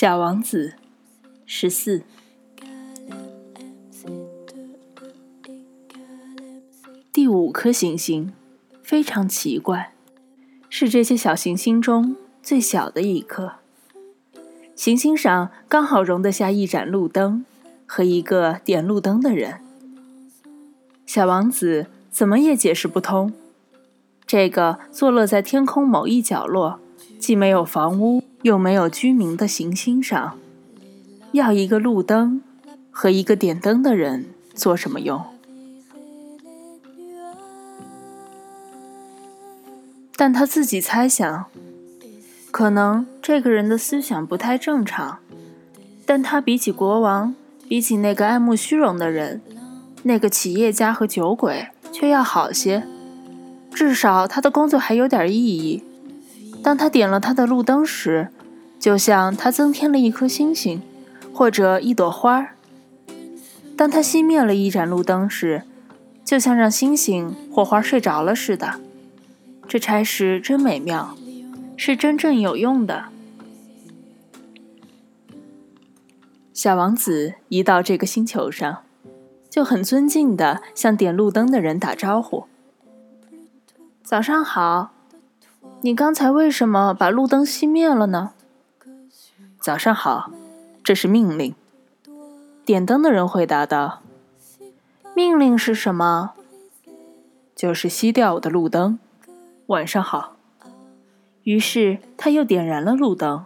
小王子，十四。第五颗行星非常奇怪，是这些小行星中最小的一颗。行星上刚好容得下一盏路灯和一个点路灯的人。小王子怎么也解释不通，这个坐落在天空某一角落，既没有房屋。又没有居民的行星上，要一个路灯和一个点灯的人做什么用？但他自己猜想，可能这个人的思想不太正常，但他比起国王，比起那个爱慕虚荣的人，那个企业家和酒鬼，却要好些。至少他的工作还有点意义。当他点了他的路灯时，就像他增添了一颗星星，或者一朵花儿；当他熄灭了一盏路灯时，就像让星星或花睡着了似的。这差事真美妙，是真正有用的。小王子一到这个星球上，就很尊敬地向点路灯的人打招呼：“早上好。”你刚才为什么把路灯熄灭了呢？早上好，这是命令。点灯的人回答道：“命令是什么？就是熄掉我的路灯。”晚上好。于是他又点燃了路灯。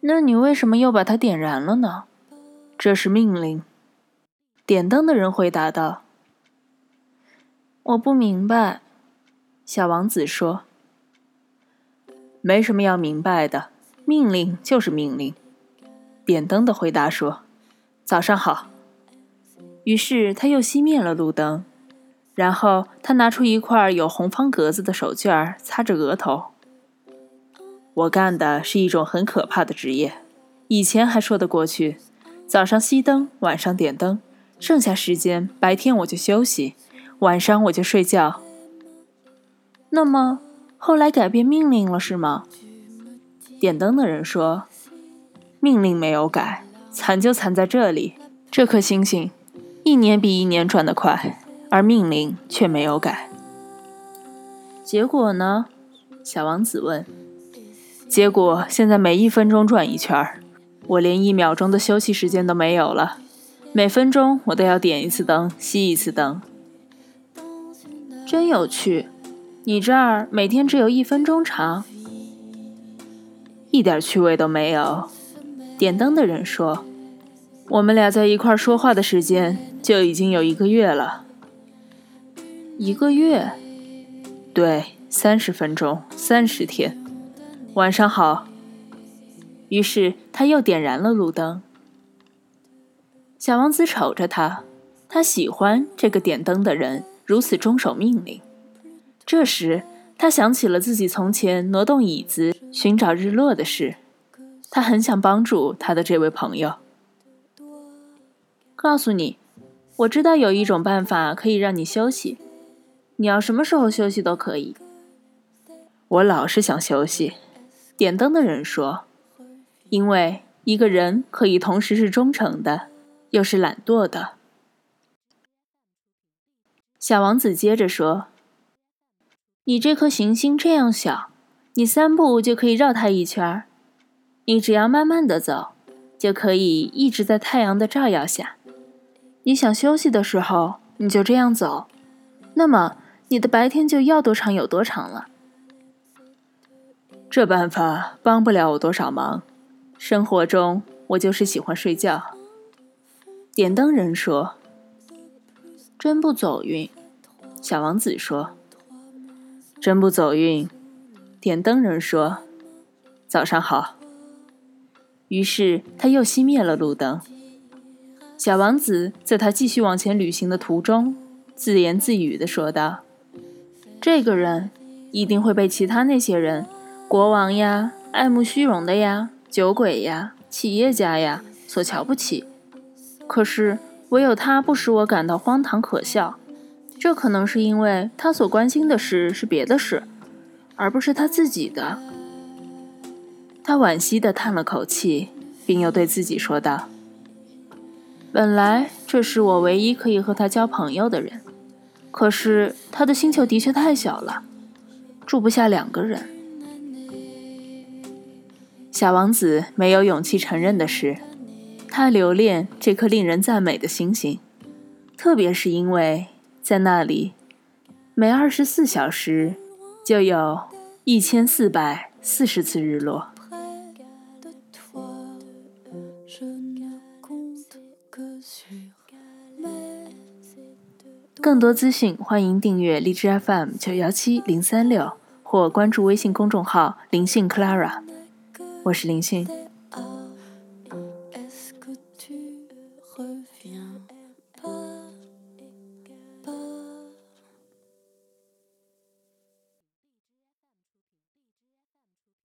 那你为什么又把它点燃了呢？这是命令。点灯的人回答道：“我不明白。”小王子说。没什么要明白的，命令就是命令。点灯的回答说：“早上好。”于是他又熄灭了路灯，然后他拿出一块有红方格子的手绢擦着额头。我干的是一种很可怕的职业，以前还说得过去，早上熄灯，晚上点灯，剩下时间白天我就休息，晚上我就睡觉。那么。后来改变命令了是吗？点灯的人说：“命令没有改，惨就惨在这里。这颗星星一年比一年转得快，而命令却没有改。结果呢？”小王子问。“结果现在每一分钟转一圈儿，我连一秒钟的休息时间都没有了。每分钟我都要点一次灯，熄一次灯。真有趣。”你这儿每天只有一分钟长，一点趣味都没有。点灯的人说：“我们俩在一块说话的时间就已经有一个月了。”一个月？对，三十分钟，三十天。晚上好。于是他又点燃了路灯。小王子瞅着他，他喜欢这个点灯的人如此遵守命令。这时，他想起了自己从前挪动椅子寻找日落的事。他很想帮助他的这位朋友。告诉你，我知道有一种办法可以让你休息。你要什么时候休息都可以。我老是想休息。点灯的人说：“因为一个人可以同时是忠诚的，又是懒惰的。”小王子接着说。你这颗行星这样小，你三步就可以绕它一圈儿。你只要慢慢的走，就可以一直在太阳的照耀下。你想休息的时候，你就这样走，那么你的白天就要多长有多长了。这办法帮不了我多少忙。生活中，我就是喜欢睡觉。点灯人说：“真不走运。”小王子说。真不走运，点灯人说：“早上好。”于是他又熄灭了路灯。小王子在他继续往前旅行的途中，自言自语地说道：“这个人一定会被其他那些人，国王呀、爱慕虚荣的呀、酒鬼呀、企业家呀所瞧不起。可是唯有他不使我感到荒唐可笑。”这可能是因为他所关心的事是别的事，而不是他自己的。他惋惜地叹了口气，并又对自己说道：“本来这是我唯一可以和他交朋友的人，可是他的星球的确太小了，住不下两个人。”小王子没有勇气承认的是，他留恋这颗令人赞美的星星，特别是因为在那里，每二十四小时就有一千四百四十次日落。更多资讯，欢迎订阅荔枝 FM 九幺七零三六，或关注微信公众号“灵性 Clara”。我是灵性。